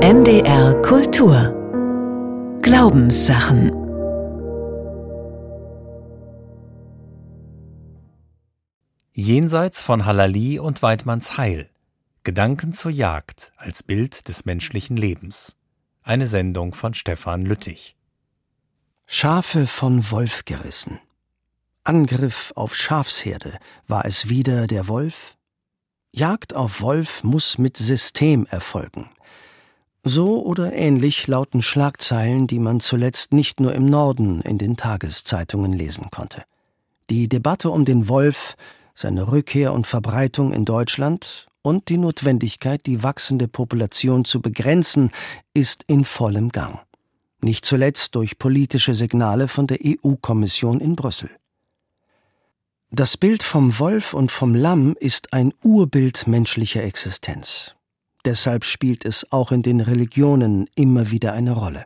NDR Kultur Glaubenssachen Jenseits von Halali und Weidmannsheil Gedanken zur Jagd als Bild des menschlichen Lebens. Eine Sendung von Stefan Lüttich. Schafe von Wolf gerissen. Angriff auf Schafsherde. War es wieder der Wolf? Jagd auf Wolf muss mit System erfolgen. So oder ähnlich lauten Schlagzeilen, die man zuletzt nicht nur im Norden in den Tageszeitungen lesen konnte. Die Debatte um den Wolf, seine Rückkehr und Verbreitung in Deutschland und die Notwendigkeit, die wachsende Population zu begrenzen, ist in vollem Gang. Nicht zuletzt durch politische Signale von der EU-Kommission in Brüssel. Das Bild vom Wolf und vom Lamm ist ein Urbild menschlicher Existenz. Deshalb spielt es auch in den Religionen immer wieder eine Rolle.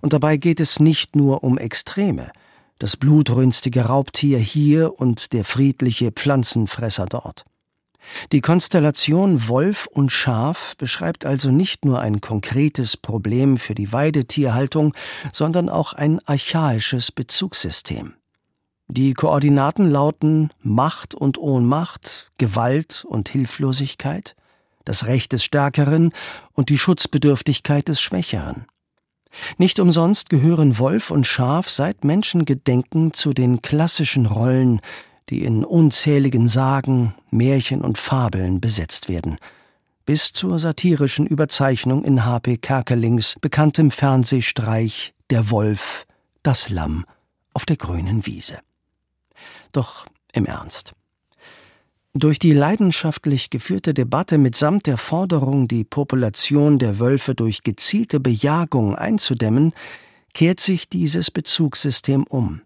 Und dabei geht es nicht nur um Extreme, das blutrünstige Raubtier hier und der friedliche Pflanzenfresser dort. Die Konstellation Wolf und Schaf beschreibt also nicht nur ein konkretes Problem für die Weidetierhaltung, sondern auch ein archaisches Bezugssystem. Die Koordinaten lauten Macht und Ohnmacht, Gewalt und Hilflosigkeit, das Recht des Stärkeren und die Schutzbedürftigkeit des Schwächeren. Nicht umsonst gehören Wolf und Schaf seit Menschengedenken zu den klassischen Rollen, die in unzähligen Sagen, Märchen und Fabeln besetzt werden, bis zur satirischen Überzeichnung in H.P. Kerkelings bekanntem Fernsehstreich Der Wolf, das Lamm auf der grünen Wiese. Doch im Ernst. Durch die leidenschaftlich geführte Debatte mitsamt der Forderung, die Population der Wölfe durch gezielte Bejagung einzudämmen, kehrt sich dieses Bezugssystem um.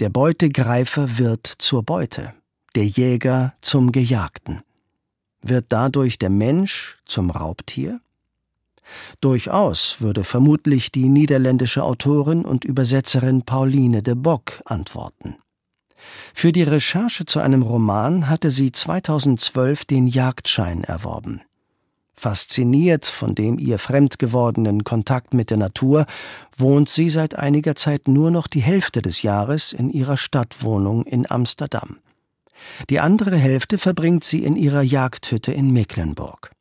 Der Beutegreifer wird zur Beute, der Jäger zum Gejagten. Wird dadurch der Mensch zum Raubtier? Durchaus würde vermutlich die niederländische Autorin und Übersetzerin Pauline de Bock antworten. Für die Recherche zu einem Roman hatte sie 2012 den Jagdschein erworben. Fasziniert von dem ihr fremd gewordenen Kontakt mit der Natur, wohnt sie seit einiger Zeit nur noch die Hälfte des Jahres in ihrer Stadtwohnung in Amsterdam. Die andere Hälfte verbringt sie in ihrer Jagdhütte in Mecklenburg.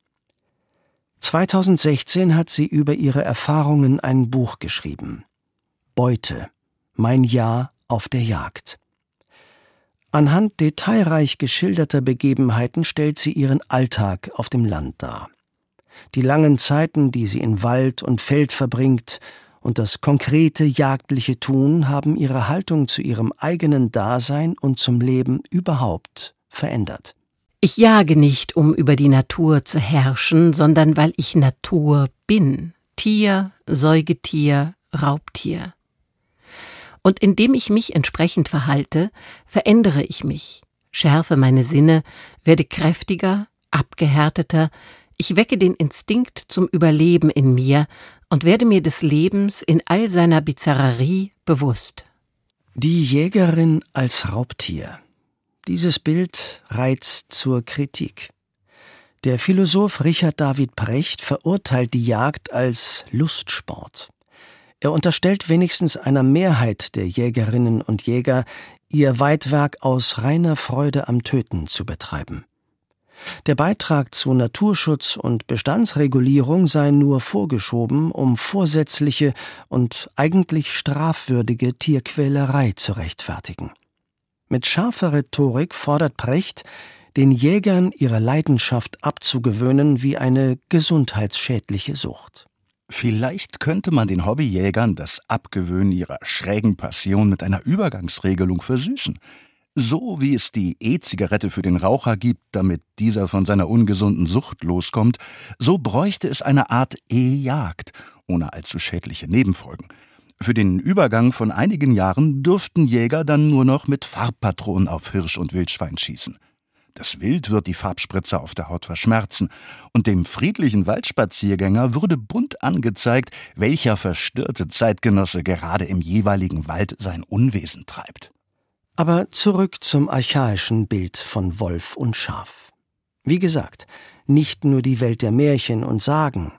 2016 hat sie über ihre Erfahrungen ein Buch geschrieben. Beute. Mein Jahr auf der Jagd. Anhand detailreich geschilderter Begebenheiten stellt sie ihren Alltag auf dem Land dar. Die langen Zeiten, die sie in Wald und Feld verbringt, und das konkrete jagdliche Tun haben ihre Haltung zu ihrem eigenen Dasein und zum Leben überhaupt verändert. Ich jage nicht, um über die Natur zu herrschen, sondern weil ich Natur bin. Tier, Säugetier, Raubtier und indem ich mich entsprechend verhalte, verändere ich mich, schärfe meine Sinne, werde kräftiger, abgehärteter, ich wecke den Instinkt zum Überleben in mir und werde mir des Lebens in all seiner Bizarrerie bewusst. Die Jägerin als Raubtier. Dieses Bild reizt zur Kritik. Der Philosoph Richard David Brecht verurteilt die Jagd als Lustsport. Er unterstellt wenigstens einer Mehrheit der Jägerinnen und Jäger, ihr Weidwerk aus reiner Freude am Töten zu betreiben. Der Beitrag zu Naturschutz und Bestandsregulierung sei nur vorgeschoben, um vorsätzliche und eigentlich strafwürdige Tierquälerei zu rechtfertigen. Mit scharfer Rhetorik fordert Precht, den Jägern ihre Leidenschaft abzugewöhnen wie eine gesundheitsschädliche Sucht. Vielleicht könnte man den Hobbyjägern das Abgewöhnen ihrer schrägen Passion mit einer Übergangsregelung versüßen. So wie es die E-Zigarette für den Raucher gibt, damit dieser von seiner ungesunden Sucht loskommt, so bräuchte es eine Art E-Jagd, ohne allzu schädliche Nebenfolgen. Für den Übergang von einigen Jahren dürften Jäger dann nur noch mit Farbpatronen auf Hirsch und Wildschwein schießen. Das Wild wird die Farbspritzer auf der Haut verschmerzen, und dem friedlichen Waldspaziergänger würde bunt angezeigt, welcher verstörte Zeitgenosse gerade im jeweiligen Wald sein Unwesen treibt. Aber zurück zum archaischen Bild von Wolf und Schaf. Wie gesagt, nicht nur die Welt der Märchen und Sagen,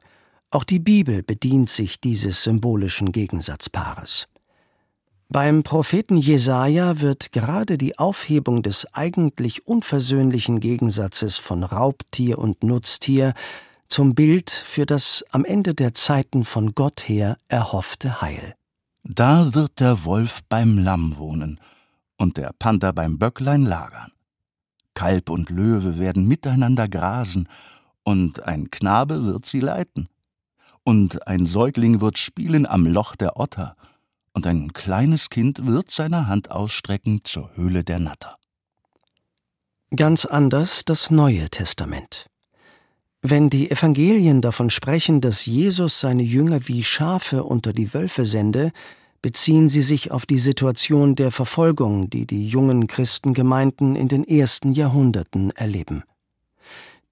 Auch die Bibel bedient sich dieses symbolischen Gegensatzpaares. Beim Propheten Jesaja wird gerade die Aufhebung des eigentlich unversöhnlichen Gegensatzes von Raubtier und Nutztier zum Bild für das am Ende der Zeiten von Gott her erhoffte Heil. Da wird der Wolf beim Lamm wohnen und der Panther beim Böcklein lagern. Kalb und Löwe werden miteinander grasen, und ein Knabe wird sie leiten. Und ein Säugling wird spielen am Loch der Otter, und ein kleines Kind wird seine Hand ausstrecken zur Höhle der Natter. Ganz anders das Neue Testament. Wenn die Evangelien davon sprechen, dass Jesus seine Jünger wie Schafe unter die Wölfe sende, beziehen sie sich auf die Situation der Verfolgung, die die jungen Christengemeinden in den ersten Jahrhunderten erleben.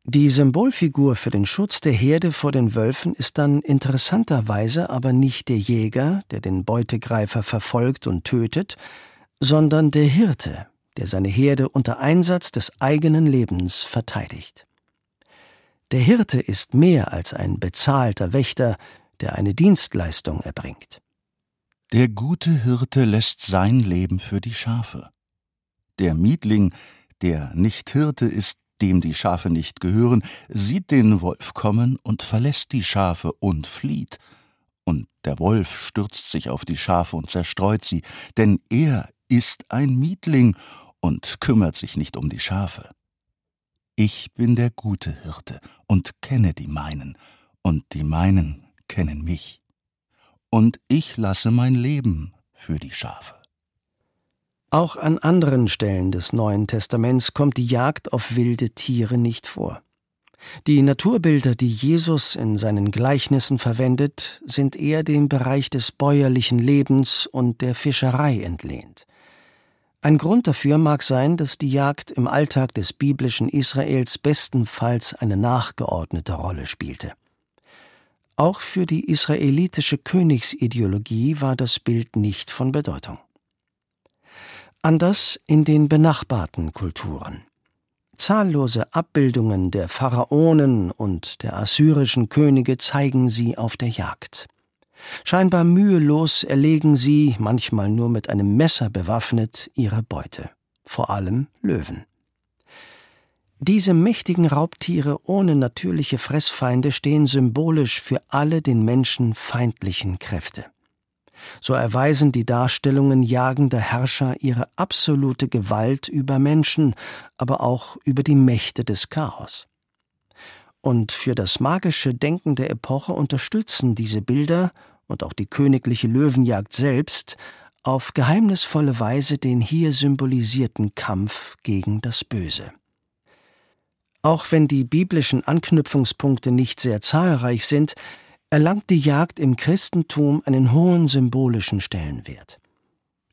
Die Symbolfigur für den Schutz der Herde vor den Wölfen ist dann interessanterweise aber nicht der Jäger, der den Beutegreifer verfolgt und tötet, sondern der Hirte, der seine Herde unter Einsatz des eigenen Lebens verteidigt. Der Hirte ist mehr als ein bezahlter Wächter, der eine Dienstleistung erbringt. Der gute Hirte lässt sein Leben für die Schafe. Der Mietling, der nicht Hirte ist, dem die Schafe nicht gehören, sieht den Wolf kommen und verlässt die Schafe und flieht. Und der Wolf stürzt sich auf die Schafe und zerstreut sie, denn er ist ein Mietling und kümmert sich nicht um die Schafe. Ich bin der gute Hirte und kenne die meinen, und die meinen kennen mich. Und ich lasse mein Leben für die Schafe. Auch an anderen Stellen des Neuen Testaments kommt die Jagd auf wilde Tiere nicht vor. Die Naturbilder, die Jesus in seinen Gleichnissen verwendet, sind eher dem Bereich des bäuerlichen Lebens und der Fischerei entlehnt. Ein Grund dafür mag sein, dass die Jagd im Alltag des biblischen Israels bestenfalls eine nachgeordnete Rolle spielte. Auch für die israelitische Königsideologie war das Bild nicht von Bedeutung. Anders in den benachbarten Kulturen. Zahllose Abbildungen der Pharaonen und der assyrischen Könige zeigen sie auf der Jagd. Scheinbar mühelos erlegen sie, manchmal nur mit einem Messer bewaffnet, ihre Beute, vor allem Löwen. Diese mächtigen Raubtiere ohne natürliche Fressfeinde stehen symbolisch für alle den Menschen feindlichen Kräfte so erweisen die Darstellungen jagender Herrscher ihre absolute Gewalt über Menschen, aber auch über die Mächte des Chaos. Und für das magische Denken der Epoche unterstützen diese Bilder und auch die königliche Löwenjagd selbst auf geheimnisvolle Weise den hier symbolisierten Kampf gegen das Böse. Auch wenn die biblischen Anknüpfungspunkte nicht sehr zahlreich sind, erlangt die Jagd im Christentum einen hohen symbolischen Stellenwert.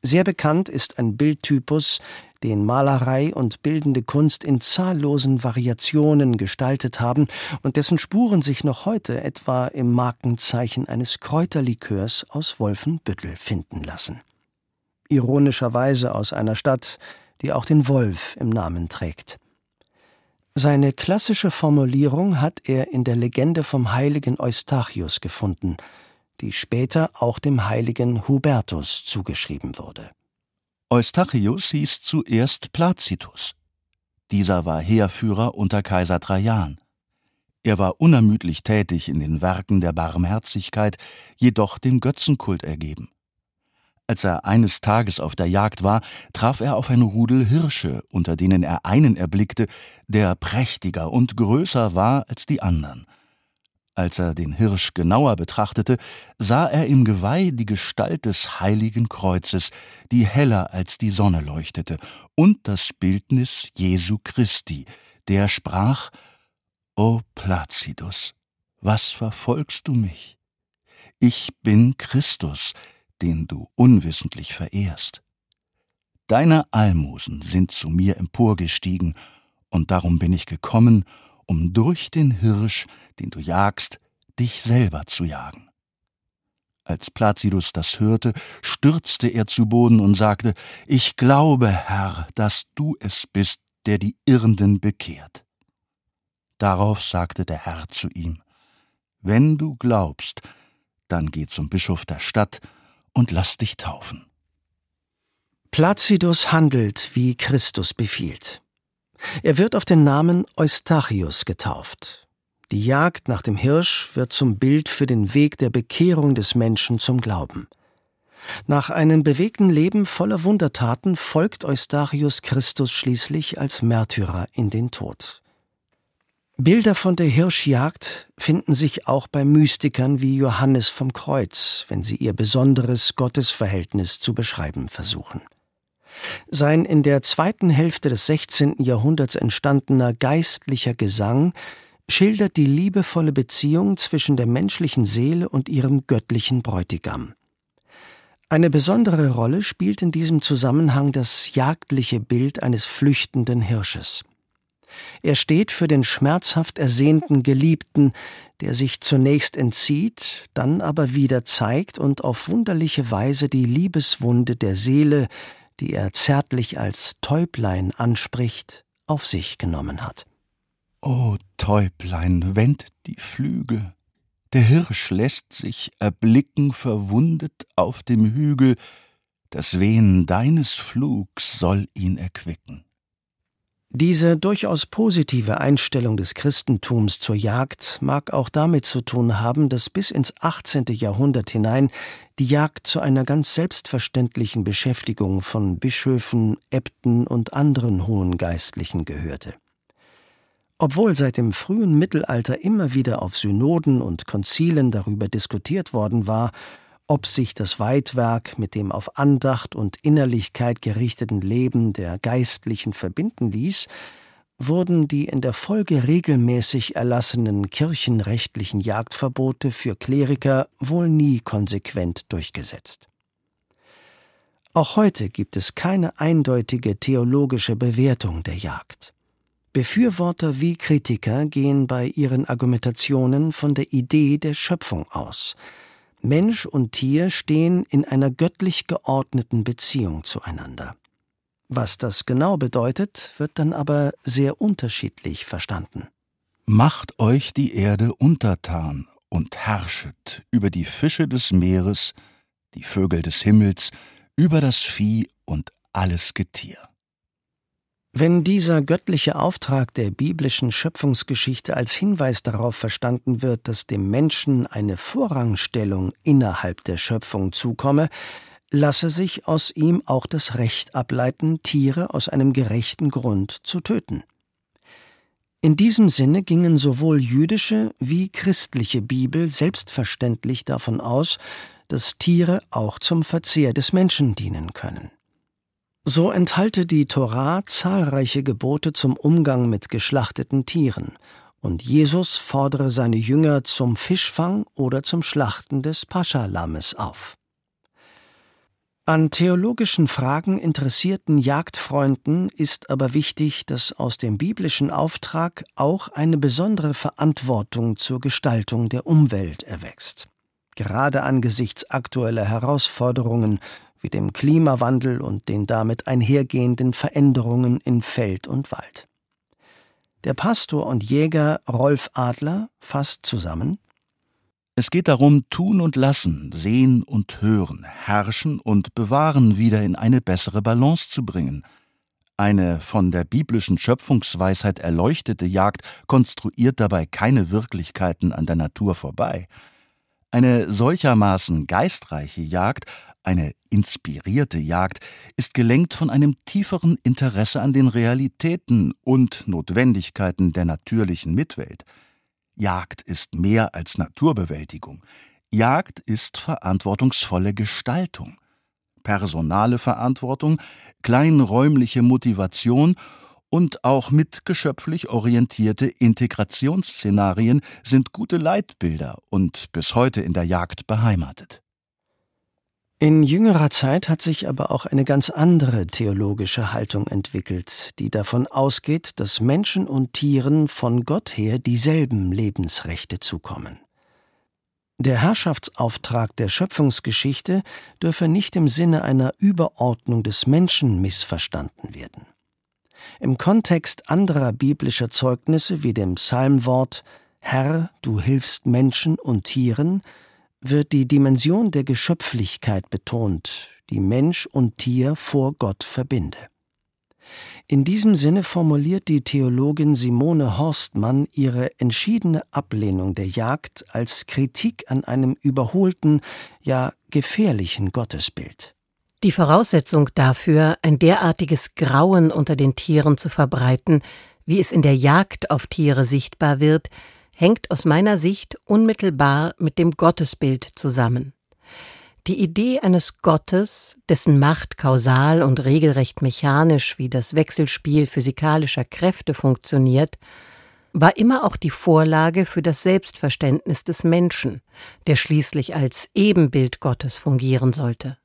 Sehr bekannt ist ein Bildtypus, den Malerei und bildende Kunst in zahllosen Variationen gestaltet haben und dessen Spuren sich noch heute etwa im Markenzeichen eines Kräuterlikörs aus Wolfenbüttel finden lassen. Ironischerweise aus einer Stadt, die auch den Wolf im Namen trägt. Seine klassische Formulierung hat er in der Legende vom heiligen Eustachius gefunden, die später auch dem heiligen Hubertus zugeschrieben wurde. Eustachius hieß zuerst Placitus. Dieser war Heerführer unter Kaiser Trajan. Er war unermüdlich tätig in den Werken der Barmherzigkeit, jedoch dem Götzenkult ergeben. Als er eines Tages auf der Jagd war, traf er auf ein Rudel Hirsche, unter denen er einen erblickte, der prächtiger und größer war als die anderen. Als er den Hirsch genauer betrachtete, sah er im Geweih die Gestalt des heiligen Kreuzes, die heller als die Sonne leuchtete, und das Bildnis Jesu Christi, der sprach O Placidus, was verfolgst du mich? Ich bin Christus, den du unwissentlich verehrst. Deine Almosen sind zu mir emporgestiegen, und darum bin ich gekommen, um durch den Hirsch, den du jagst, dich selber zu jagen. Als Placidus das hörte, stürzte er zu Boden und sagte, Ich glaube, Herr, dass du es bist, der die Irrenden bekehrt. Darauf sagte der Herr zu ihm, Wenn du glaubst, dann geh zum Bischof der Stadt und lass dich taufen. Placidus handelt, wie Christus befiehlt. Er wird auf den Namen Eustachius getauft. Die Jagd nach dem Hirsch wird zum Bild für den Weg der Bekehrung des Menschen zum Glauben. Nach einem bewegten Leben voller Wundertaten folgt Eustachius Christus schließlich als Märtyrer in den Tod. Bilder von der Hirschjagd finden sich auch bei Mystikern wie Johannes vom Kreuz, wenn sie ihr besonderes Gottesverhältnis zu beschreiben versuchen. Sein in der zweiten Hälfte des 16. Jahrhunderts entstandener geistlicher Gesang schildert die liebevolle Beziehung zwischen der menschlichen Seele und ihrem göttlichen Bräutigam. Eine besondere Rolle spielt in diesem Zusammenhang das jagdliche Bild eines flüchtenden Hirsches. Er steht für den schmerzhaft ersehnten Geliebten, der sich zunächst entzieht, dann aber wieder zeigt und auf wunderliche Weise die Liebeswunde der Seele, die er zärtlich als Täublein anspricht, auf sich genommen hat. O Täublein, wend die Flügel, der Hirsch lässt sich erblicken verwundet auf dem Hügel, das Wehen deines Flugs soll ihn erquicken. Diese durchaus positive Einstellung des Christentums zur Jagd mag auch damit zu tun haben, dass bis ins 18. Jahrhundert hinein die Jagd zu einer ganz selbstverständlichen Beschäftigung von Bischöfen, Äbten und anderen hohen Geistlichen gehörte. Obwohl seit dem frühen Mittelalter immer wieder auf Synoden und Konzilen darüber diskutiert worden war, ob sich das Weitwerk mit dem auf Andacht und Innerlichkeit gerichteten Leben der Geistlichen verbinden ließ, wurden die in der Folge regelmäßig erlassenen kirchenrechtlichen Jagdverbote für Kleriker wohl nie konsequent durchgesetzt. Auch heute gibt es keine eindeutige theologische Bewertung der Jagd. Befürworter wie Kritiker gehen bei ihren Argumentationen von der Idee der Schöpfung aus, Mensch und Tier stehen in einer göttlich geordneten Beziehung zueinander. Was das genau bedeutet, wird dann aber sehr unterschiedlich verstanden. Macht euch die Erde untertan und herrschet über die Fische des Meeres, die Vögel des Himmels, über das Vieh und alles Getier. Wenn dieser göttliche Auftrag der biblischen Schöpfungsgeschichte als Hinweis darauf verstanden wird, dass dem Menschen eine Vorrangstellung innerhalb der Schöpfung zukomme, lasse sich aus ihm auch das Recht ableiten, Tiere aus einem gerechten Grund zu töten. In diesem Sinne gingen sowohl jüdische wie christliche Bibel selbstverständlich davon aus, dass Tiere auch zum Verzehr des Menschen dienen können. So enthalte die Torah zahlreiche Gebote zum Umgang mit geschlachteten Tieren, und Jesus fordere seine Jünger zum Fischfang oder zum Schlachten des Paschalammes auf. An theologischen Fragen interessierten Jagdfreunden ist aber wichtig, dass aus dem biblischen Auftrag auch eine besondere Verantwortung zur Gestaltung der Umwelt erwächst. Gerade angesichts aktueller Herausforderungen wie dem Klimawandel und den damit einhergehenden Veränderungen in Feld und Wald. Der Pastor und Jäger Rolf Adler fasst zusammen Es geht darum, tun und lassen, sehen und hören, herrschen und bewahren wieder in eine bessere Balance zu bringen. Eine von der biblischen Schöpfungsweisheit erleuchtete Jagd konstruiert dabei keine Wirklichkeiten an der Natur vorbei. Eine solchermaßen geistreiche Jagd eine inspirierte Jagd ist gelenkt von einem tieferen Interesse an den Realitäten und Notwendigkeiten der natürlichen Mitwelt. Jagd ist mehr als Naturbewältigung. Jagd ist verantwortungsvolle Gestaltung. Personale Verantwortung, kleinräumliche Motivation und auch mitgeschöpflich orientierte Integrationsszenarien sind gute Leitbilder und bis heute in der Jagd beheimatet. In jüngerer Zeit hat sich aber auch eine ganz andere theologische Haltung entwickelt, die davon ausgeht, dass Menschen und Tieren von Gott her dieselben Lebensrechte zukommen. Der Herrschaftsauftrag der Schöpfungsgeschichte dürfe nicht im Sinne einer Überordnung des Menschen missverstanden werden. Im Kontext anderer biblischer Zeugnisse wie dem Psalmwort Herr, du hilfst Menschen und Tieren, wird die Dimension der Geschöpflichkeit betont, die Mensch und Tier vor Gott verbinde. In diesem Sinne formuliert die Theologin Simone Horstmann ihre entschiedene Ablehnung der Jagd als Kritik an einem überholten, ja gefährlichen Gottesbild. Die Voraussetzung dafür, ein derartiges Grauen unter den Tieren zu verbreiten, wie es in der Jagd auf Tiere sichtbar wird, hängt aus meiner Sicht unmittelbar mit dem Gottesbild zusammen. Die Idee eines Gottes, dessen Macht kausal und regelrecht mechanisch wie das Wechselspiel physikalischer Kräfte funktioniert, war immer auch die Vorlage für das Selbstverständnis des Menschen, der schließlich als Ebenbild Gottes fungieren sollte.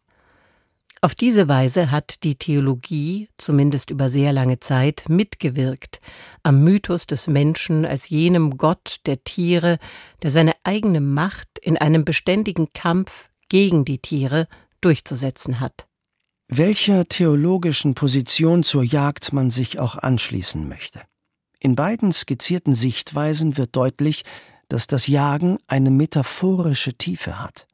Auf diese Weise hat die Theologie, zumindest über sehr lange Zeit, mitgewirkt am Mythos des Menschen als jenem Gott der Tiere, der seine eigene Macht in einem beständigen Kampf gegen die Tiere durchzusetzen hat. Welcher theologischen Position zur Jagd man sich auch anschließen möchte. In beiden skizzierten Sichtweisen wird deutlich, dass das Jagen eine metaphorische Tiefe hat.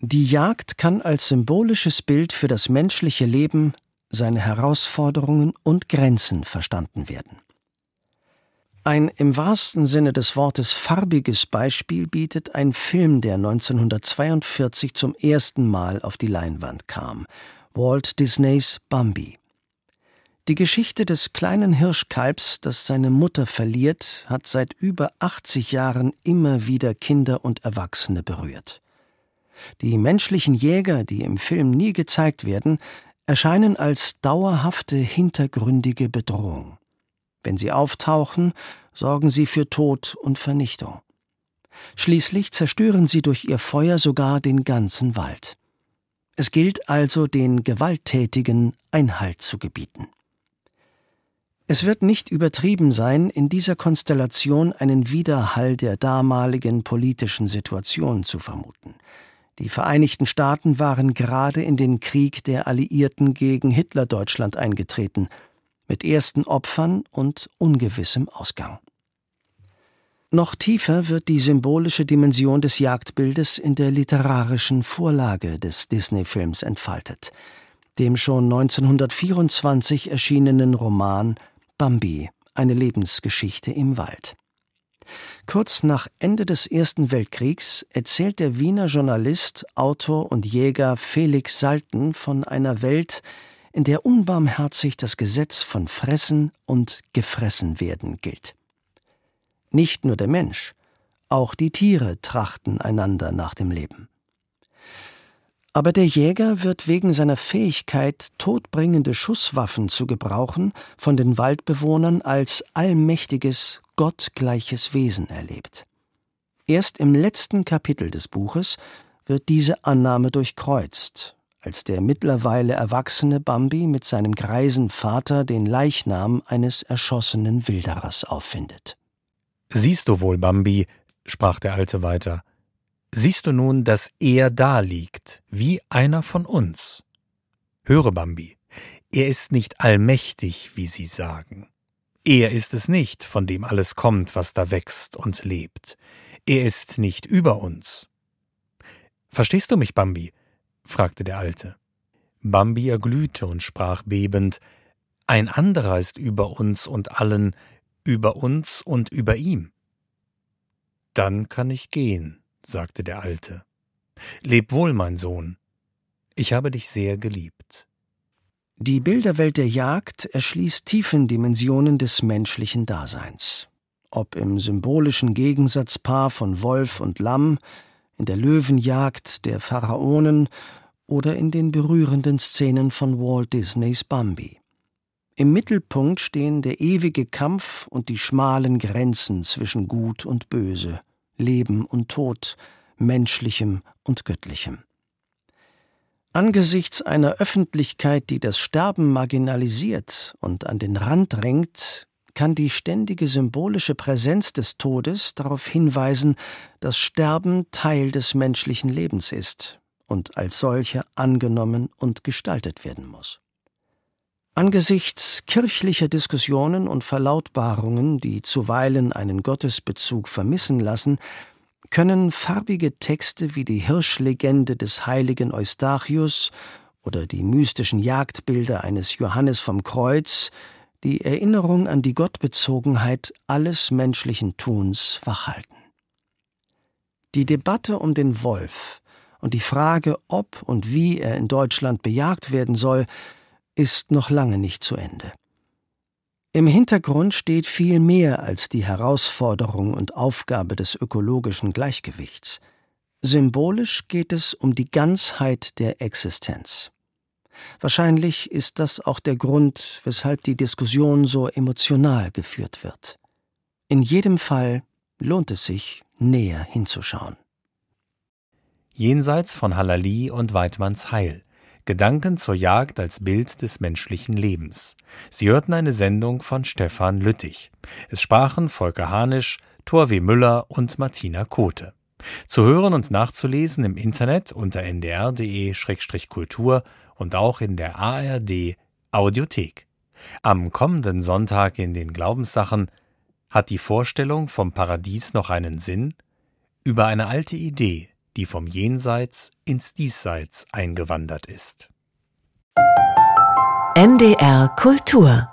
Die Jagd kann als symbolisches Bild für das menschliche Leben, seine Herausforderungen und Grenzen verstanden werden. Ein im wahrsten Sinne des Wortes farbiges Beispiel bietet ein Film, der 1942 zum ersten Mal auf die Leinwand kam, Walt Disneys Bambi. Die Geschichte des kleinen Hirschkalbs, das seine Mutter verliert, hat seit über 80 Jahren immer wieder Kinder und Erwachsene berührt. Die menschlichen Jäger, die im Film nie gezeigt werden, erscheinen als dauerhafte hintergründige Bedrohung. Wenn sie auftauchen, sorgen sie für Tod und Vernichtung. Schließlich zerstören sie durch ihr Feuer sogar den ganzen Wald. Es gilt also, den Gewalttätigen Einhalt zu gebieten. Es wird nicht übertrieben sein, in dieser Konstellation einen Widerhall der damaligen politischen Situation zu vermuten. Die Vereinigten Staaten waren gerade in den Krieg der Alliierten gegen Hitlerdeutschland eingetreten – mit ersten Opfern und ungewissem Ausgang. Noch tiefer wird die symbolische Dimension des Jagdbildes in der literarischen Vorlage des Disney-Films entfaltet, dem schon 1924 erschienenen Roman Bambi, eine Lebensgeschichte im Wald. Kurz nach Ende des Ersten Weltkriegs erzählt der Wiener Journalist, Autor und Jäger Felix Salten von einer Welt, in der unbarmherzig das Gesetz von Fressen und Gefressenwerden gilt. Nicht nur der Mensch, auch die Tiere trachten einander nach dem Leben. Aber der Jäger wird wegen seiner Fähigkeit, todbringende Schusswaffen zu gebrauchen, von den Waldbewohnern als allmächtiges, gottgleiches Wesen erlebt. Erst im letzten Kapitel des Buches wird diese Annahme durchkreuzt als der mittlerweile erwachsene Bambi mit seinem greisen Vater den Leichnam eines erschossenen Wilderers auffindet. Siehst du wohl, Bambi, sprach der Alte weiter, siehst du nun, dass er da liegt, wie einer von uns? Höre, Bambi, er ist nicht allmächtig, wie sie sagen. Er ist es nicht, von dem alles kommt, was da wächst und lebt. Er ist nicht über uns. Verstehst du mich, Bambi? fragte der Alte. Bambi erglühte und sprach bebend Ein anderer ist über uns und allen, über uns und über ihm. Dann kann ich gehen, sagte der Alte. Leb wohl, mein Sohn. Ich habe dich sehr geliebt. Die Bilderwelt der Jagd erschließt tiefen Dimensionen des menschlichen Daseins. Ob im symbolischen Gegensatzpaar von Wolf und Lamm, in der Löwenjagd der Pharaonen oder in den berührenden Szenen von Walt Disneys Bambi. Im Mittelpunkt stehen der ewige Kampf und die schmalen Grenzen zwischen Gut und Böse, Leben und Tod, Menschlichem und Göttlichem. Angesichts einer Öffentlichkeit, die das Sterben marginalisiert und an den Rand drängt, kann die ständige symbolische Präsenz des Todes darauf hinweisen, dass Sterben Teil des menschlichen Lebens ist und als solcher angenommen und gestaltet werden muss. Angesichts kirchlicher Diskussionen und Verlautbarungen, die zuweilen einen Gottesbezug vermissen lassen, können farbige Texte wie die Hirschlegende des heiligen Eustachius oder die mystischen Jagdbilder eines Johannes vom Kreuz die Erinnerung an die Gottbezogenheit alles menschlichen Tuns wachhalten. Die Debatte um den Wolf und die Frage, ob und wie er in Deutschland bejagt werden soll, ist noch lange nicht zu Ende. Im Hintergrund steht viel mehr als die Herausforderung und Aufgabe des ökologischen Gleichgewichts. Symbolisch geht es um die Ganzheit der Existenz. Wahrscheinlich ist das auch der Grund, weshalb die Diskussion so emotional geführt wird. In jedem Fall lohnt es sich, näher hinzuschauen. Jenseits von Halali und Weidmanns Heil Gedanken zur Jagd als Bild des menschlichen Lebens. Sie hörten eine Sendung von Stefan Lüttich. Es sprachen Volker Hanisch, Thor W. Müller und Martina Kote. Zu hören und nachzulesen im Internet unter ndr.de-kultur und auch in der ARD Audiothek. Am kommenden Sonntag in den Glaubenssachen hat die Vorstellung vom Paradies noch einen Sinn? Über eine alte Idee, die vom Jenseits ins Diesseits eingewandert ist. NDR Kultur